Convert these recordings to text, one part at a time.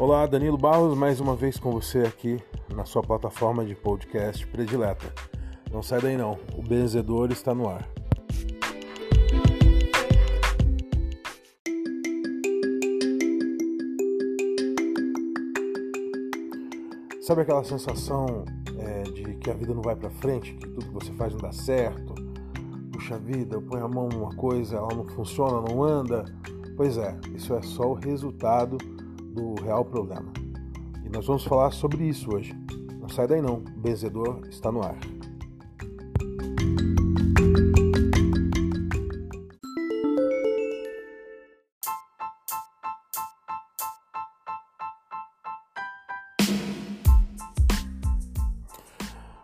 Olá, Danilo Barros, mais uma vez com você aqui na sua plataforma de podcast predileta. Não sai daí não, o benzedor está no ar. Sabe aquela sensação é, de que a vida não vai para frente, que tudo que você faz não dá certo? Puxa vida, eu ponho a mão numa coisa, ela não funciona, não anda. Pois é, isso é só o resultado do real problema. E nós vamos falar sobre isso hoje. Não sai daí não, o benzedor está no ar.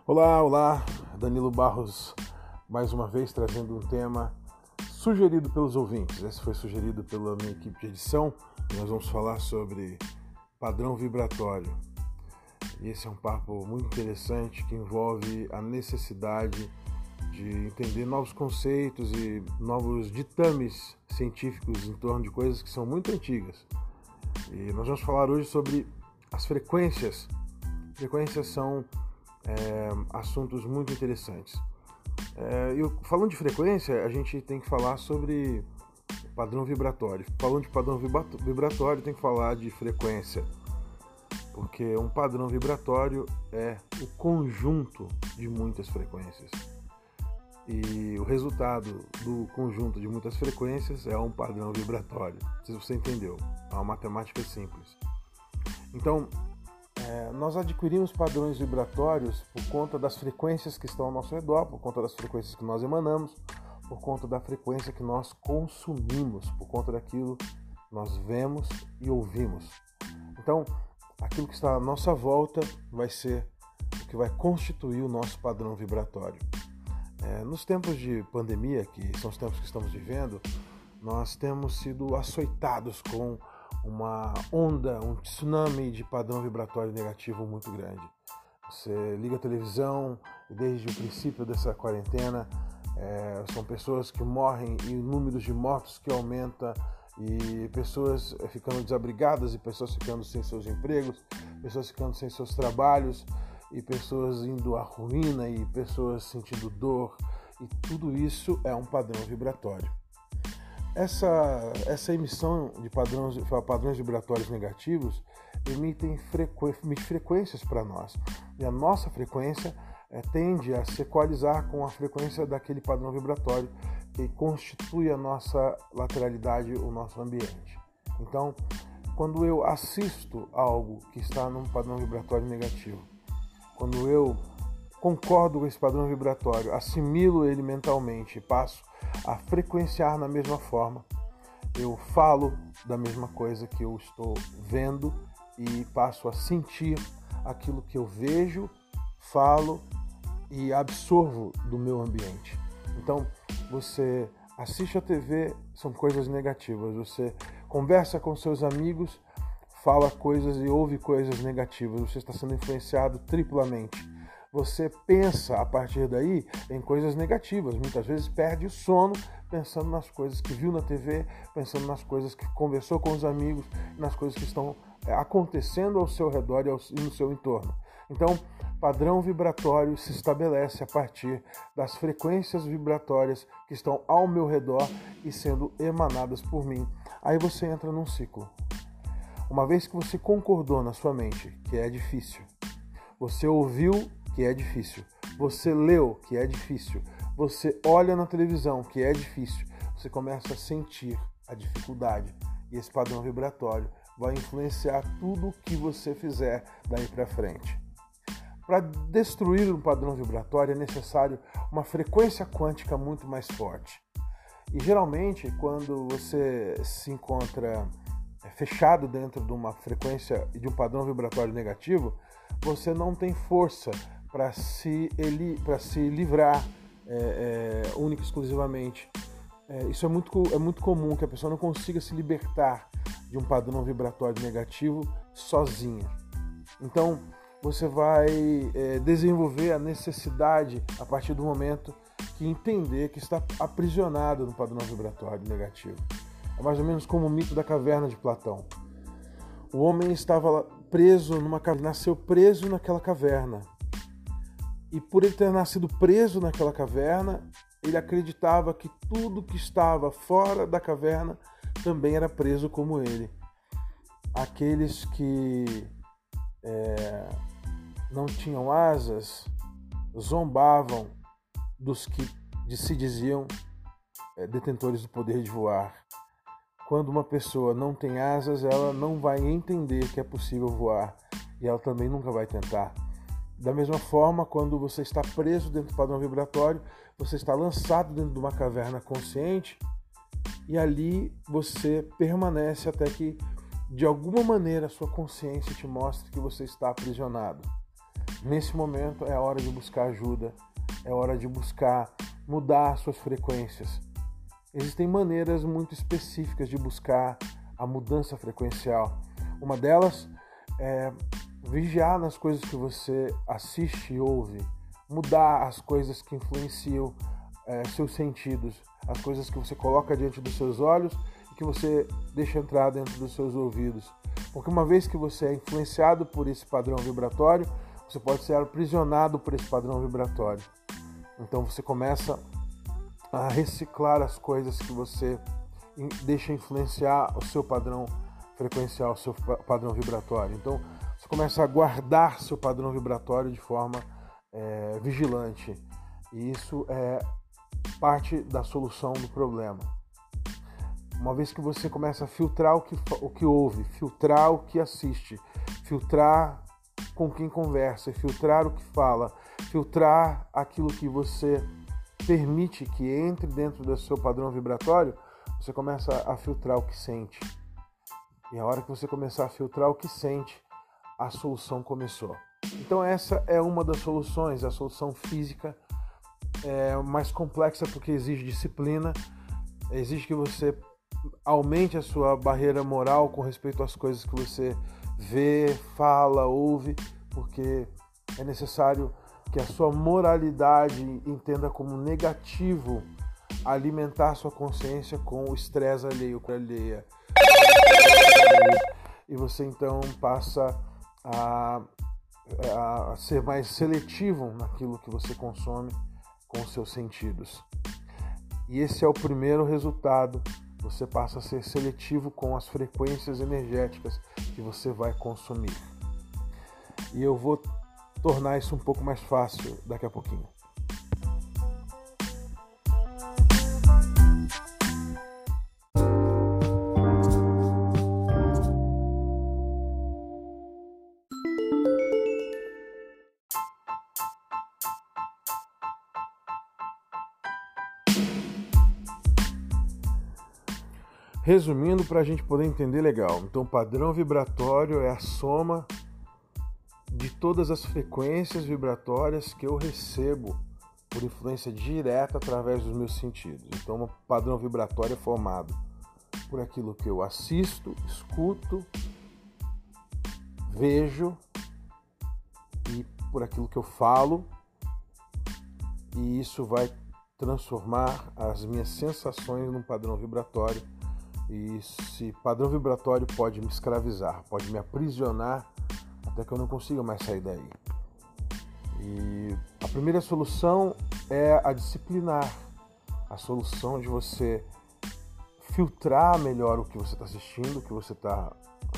Olá, olá, Danilo Barros, mais uma vez trazendo um tema sugerido pelos ouvintes. Esse foi sugerido pela minha equipe de edição. Nós vamos falar sobre padrão vibratório. E esse é um papo muito interessante que envolve a necessidade de entender novos conceitos e novos ditames científicos em torno de coisas que são muito antigas. E nós vamos falar hoje sobre as frequências. Frequências são é, assuntos muito interessantes. É, eu, falando de frequência, a gente tem que falar sobre padrão vibratório. Falando de padrão vibratório, tem que falar de frequência, porque um padrão vibratório é o conjunto de muitas frequências. E o resultado do conjunto de muitas frequências é um padrão vibratório. Se você entendeu, é uma matemática simples. Então, é, nós adquirimos padrões vibratórios por conta das frequências que estão ao nosso redor, por conta das frequências que nós emanamos, por conta da frequência que nós consumimos, por conta daquilo que nós vemos e ouvimos. Então, aquilo que está à nossa volta vai ser o que vai constituir o nosso padrão vibratório. É, nos tempos de pandemia, que são os tempos que estamos vivendo, nós temos sido açoitados com uma onda, um tsunami de padrão vibratório negativo muito grande. Você liga a televisão e desde o princípio dessa quarentena é, são pessoas que morrem e números de mortos que aumenta e pessoas ficando desabrigadas e pessoas ficando sem seus empregos, pessoas ficando sem seus trabalhos e pessoas indo à ruína e pessoas sentindo dor e tudo isso é um padrão vibratório. Essa, essa emissão de padrões, padrões vibratórios negativos emitem frequ, emite frequências para nós. E a nossa frequência é, tende a se equalizar com a frequência daquele padrão vibratório que constitui a nossa lateralidade, o nosso ambiente. Então, quando eu assisto algo que está num padrão vibratório negativo, quando eu concordo com esse padrão vibratório, assimilo ele mentalmente, passo a frequenciar na mesma forma. Eu falo da mesma coisa que eu estou vendo e passo a sentir aquilo que eu vejo, falo e absorvo do meu ambiente. Então, você assiste a TV, são coisas negativas. Você conversa com seus amigos, fala coisas e ouve coisas negativas. Você está sendo influenciado triplamente você pensa a partir daí em coisas negativas. Muitas vezes perde o sono pensando nas coisas que viu na TV, pensando nas coisas que conversou com os amigos, nas coisas que estão é, acontecendo ao seu redor e no seu entorno. Então, padrão vibratório se estabelece a partir das frequências vibratórias que estão ao meu redor e sendo emanadas por mim. Aí você entra num ciclo. Uma vez que você concordou na sua mente que é difícil, você ouviu que é difícil. Você leu, que é difícil. Você olha na televisão, que é difícil. Você começa a sentir a dificuldade. E esse padrão vibratório vai influenciar tudo o que você fizer daí para frente. Para destruir um padrão vibratório é necessário uma frequência quântica muito mais forte. E geralmente, quando você se encontra é, fechado dentro de uma frequência e de um padrão vibratório negativo, você não tem força para se, ele, se livrar é, é, única e exclusivamente. É, isso é muito, é muito comum, que a pessoa não consiga se libertar de um padrão vibratório negativo sozinha. Então, você vai é, desenvolver a necessidade, a partir do momento que entender que está aprisionado no padrão vibratório negativo. É mais ou menos como o mito da caverna de Platão. O homem estava preso numa caverna, nasceu preso naquela caverna. E por ele ter nascido preso naquela caverna, ele acreditava que tudo que estava fora da caverna também era preso como ele. Aqueles que é, não tinham asas zombavam dos que se diziam é, detentores do poder de voar. Quando uma pessoa não tem asas, ela não vai entender que é possível voar e ela também nunca vai tentar. Da mesma forma, quando você está preso dentro do padrão vibratório, você está lançado dentro de uma caverna consciente e ali você permanece até que, de alguma maneira, a sua consciência te mostre que você está aprisionado. Nesse momento é hora de buscar ajuda, é hora de buscar mudar suas frequências, Existem maneiras muito específicas de buscar a mudança frequencial. Uma delas é vigiar nas coisas que você assiste e ouve, mudar as coisas que influenciam é, seus sentidos, as coisas que você coloca diante dos seus olhos e que você deixa entrar dentro dos seus ouvidos. Porque uma vez que você é influenciado por esse padrão vibratório, você pode ser aprisionado por esse padrão vibratório. Então você começa a reciclar as coisas que você deixa influenciar o seu padrão frequencial, o seu padrão vibratório. Então, começa a guardar seu padrão vibratório de forma é, vigilante. E isso é parte da solução do problema. Uma vez que você começa a filtrar o que, o que ouve, filtrar o que assiste, filtrar com quem conversa, filtrar o que fala, filtrar aquilo que você permite que entre dentro do seu padrão vibratório, você começa a filtrar o que sente. E a hora que você começar a filtrar o que sente, a solução começou. Então essa é uma das soluções, a solução física é mais complexa porque exige disciplina, exige que você aumente a sua barreira moral com respeito às coisas que você vê, fala, ouve, porque é necessário que a sua moralidade entenda como negativo alimentar sua consciência com o estresse alheio, com a alheia. E você então passa a, a ser mais seletivo naquilo que você consome com os seus sentidos. E esse é o primeiro resultado. Você passa a ser seletivo com as frequências energéticas que você vai consumir. E eu vou tornar isso um pouco mais fácil daqui a pouquinho. Resumindo, para a gente poder entender legal, então padrão vibratório é a soma de todas as frequências vibratórias que eu recebo por influência direta através dos meus sentidos. Então, um padrão vibratório é formado por aquilo que eu assisto, escuto, vejo e por aquilo que eu falo, e isso vai transformar as minhas sensações num padrão vibratório. E esse padrão vibratório pode me escravizar, pode me aprisionar até que eu não consiga mais sair daí. E a primeira solução é a disciplinar, a solução de você filtrar melhor o que você está assistindo, o que você está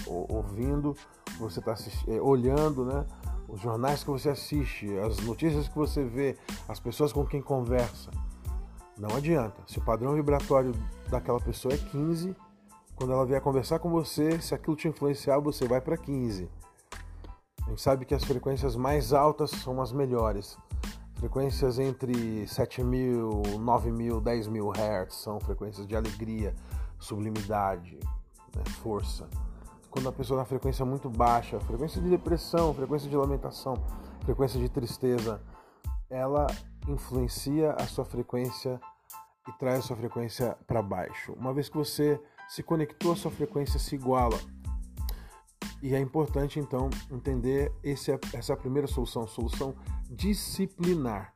ouvindo, o que você está é, olhando, né? Os jornais que você assiste, as notícias que você vê, as pessoas com quem conversa. Não adianta. Se o padrão vibratório daquela pessoa é 15, quando ela vier conversar com você, se aquilo te influenciar, você vai para 15. A gente sabe que as frequências mais altas são as melhores. Frequências entre 7000, 9000, 10000 Hz são frequências de alegria, sublimidade, né, força. Quando a pessoa na frequência muito baixa, frequência de depressão, frequência de lamentação, frequência de tristeza, ela influencia a sua frequência e traz a sua frequência para baixo. Uma vez que você se conectou, a sua frequência se iguala e é importante então entender esse, é, essa é primeira solução, solução disciplinar.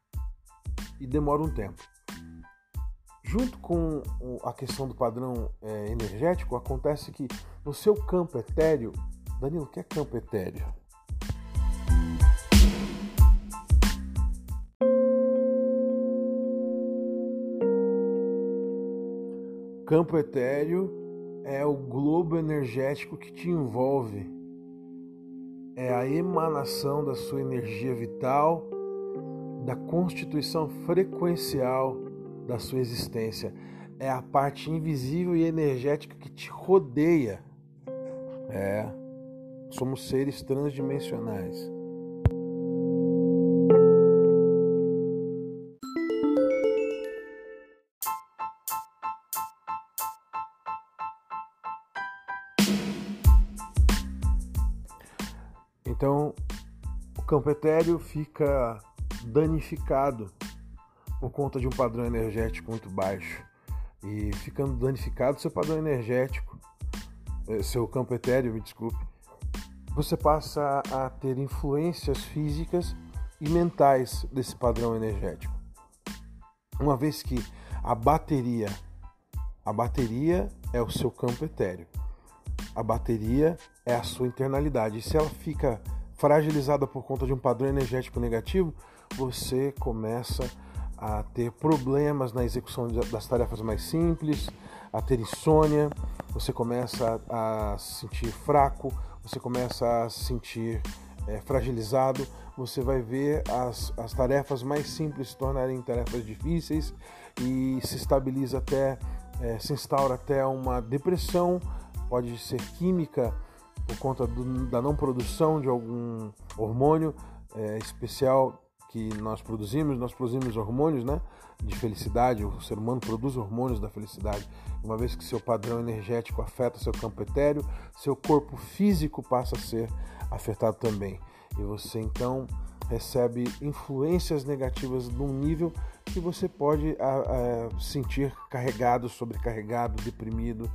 E demora um tempo. Junto com a questão do padrão é, energético, acontece que no seu campo etéreo Danilo, o que é campo etéreo? Campo etéreo é o globo energético que te envolve. É a emanação da sua energia vital, da constituição frequencial da sua existência. É a parte invisível e energética que te rodeia. É, somos seres transdimensionais. Campo etéreo fica danificado por conta de um padrão energético muito baixo. E ficando danificado seu padrão energético, eh, seu campo etéreo, me desculpe, você passa a ter influências físicas e mentais desse padrão energético. Uma vez que a bateria, a bateria é o seu campo etéreo. A bateria é a sua internalidade. E se ela fica fragilizada por conta de um padrão energético negativo, você começa a ter problemas na execução das tarefas mais simples, a ter insônia, você começa a se sentir fraco, você começa a se sentir é, fragilizado, você vai ver as, as tarefas mais simples se tornarem tarefas difíceis e se estabiliza até, é, se instaura até uma depressão, pode ser química por conta do, da não produção de algum hormônio é, especial que nós produzimos, nós produzimos hormônios né, de felicidade, o ser humano produz hormônios da felicidade. Uma vez que seu padrão energético afeta seu campo etéreo, seu corpo físico passa a ser afetado também. E você então recebe influências negativas num nível que você pode a, a, sentir carregado, sobrecarregado, deprimido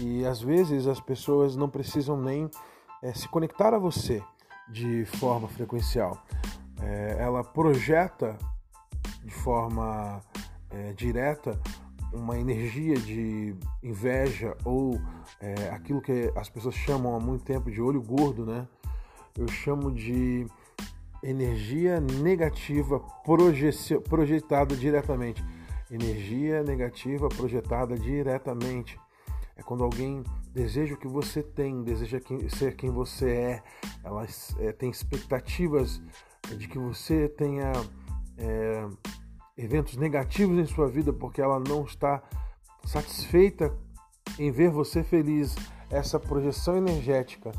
e às vezes as pessoas não precisam nem é, se conectar a você de forma frequencial. É, ela projeta de forma é, direta uma energia de inveja ou é, aquilo que as pessoas chamam há muito tempo de olho gordo, né? Eu chamo de energia negativa projetada diretamente. Energia negativa projetada diretamente. É quando alguém deseja o que você tem, deseja ser quem você é, ela é, tem expectativas de que você tenha é, eventos negativos em sua vida porque ela não está satisfeita em ver você feliz. Essa projeção energética,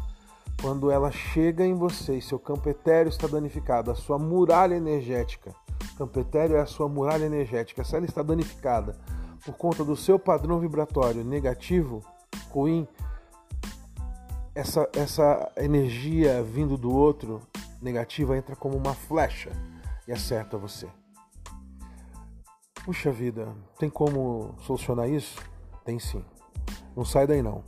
quando ela chega em você e seu campo etéreo está danificado, a sua muralha energética, campo etéreo é a sua muralha energética, se ela está danificada, por conta do seu padrão vibratório negativo, ruim, essa, essa energia vindo do outro negativa entra como uma flecha e acerta você. Puxa vida, tem como solucionar isso? Tem sim. Não sai daí não.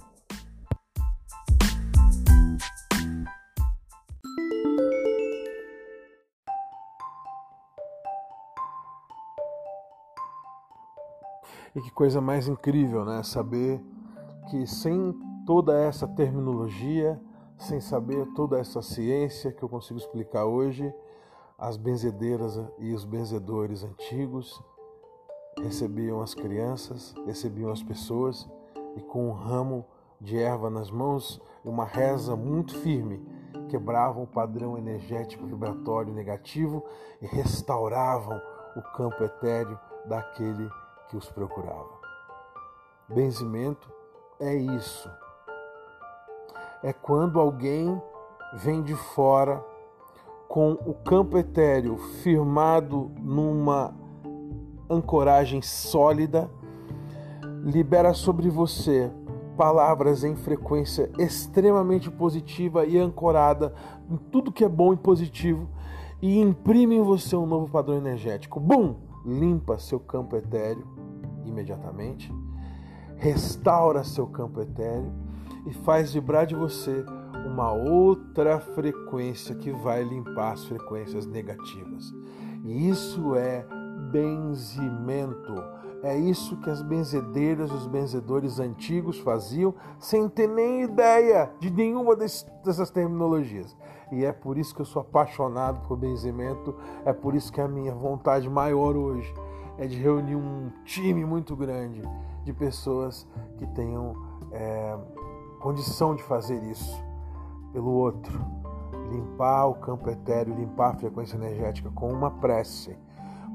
Coisa mais incrível, né? Saber que sem toda essa terminologia, sem saber toda essa ciência que eu consigo explicar hoje, as benzedeiras e os benzedores antigos recebiam as crianças, recebiam as pessoas e com um ramo de erva nas mãos e uma reza muito firme, quebravam o padrão energético vibratório negativo e restauravam o campo etéreo daquele que os procurava. Benzimento é isso. É quando alguém vem de fora com o campo etéreo firmado numa ancoragem sólida, libera sobre você palavras em frequência extremamente positiva e ancorada em tudo que é bom e positivo e imprime em você um novo padrão energético. Bum! Limpa seu campo etéreo imediatamente, restaura seu campo etéreo e faz vibrar de você uma outra frequência que vai limpar as frequências negativas. E isso é benzimento, É isso que as benzedeiras os benzedores antigos faziam sem ter nem ideia de nenhuma dessas terminologias. E é por isso que eu sou apaixonado por benzimento, é por isso que a minha vontade maior hoje é de reunir um time muito grande de pessoas que tenham é, condição de fazer isso pelo outro. Limpar o campo etéreo, limpar a frequência energética com uma prece,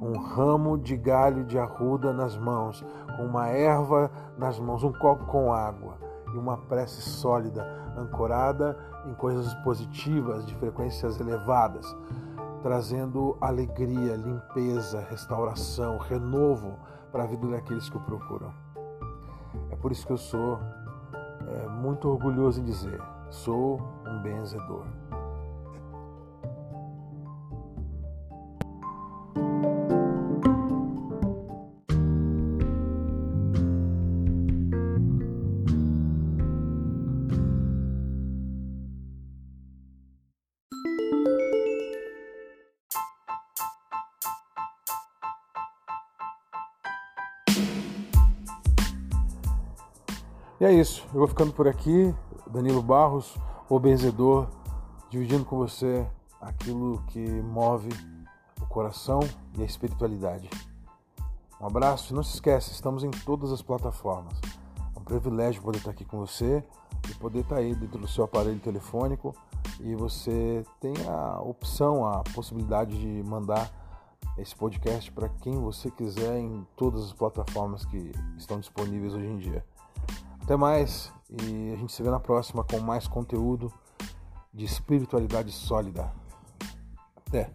um ramo de galho de arruda nas mãos, com uma erva nas mãos, um copo com água e uma prece sólida, ancorada em coisas positivas, de frequências elevadas, trazendo alegria, limpeza, restauração, renovo para a vida daqueles que o procuram. É por isso que eu sou é, muito orgulhoso em dizer: sou um benzedor. E é isso, eu vou ficando por aqui, Danilo Barros, o benzedor, dividindo com você aquilo que move o coração e a espiritualidade. Um abraço e não se esqueça, estamos em todas as plataformas. É um privilégio poder estar aqui com você e poder estar aí dentro do seu aparelho telefônico e você tem a opção, a possibilidade de mandar esse podcast para quem você quiser em todas as plataformas que estão disponíveis hoje em dia. Até mais e a gente se vê na próxima com mais conteúdo de espiritualidade sólida. Até!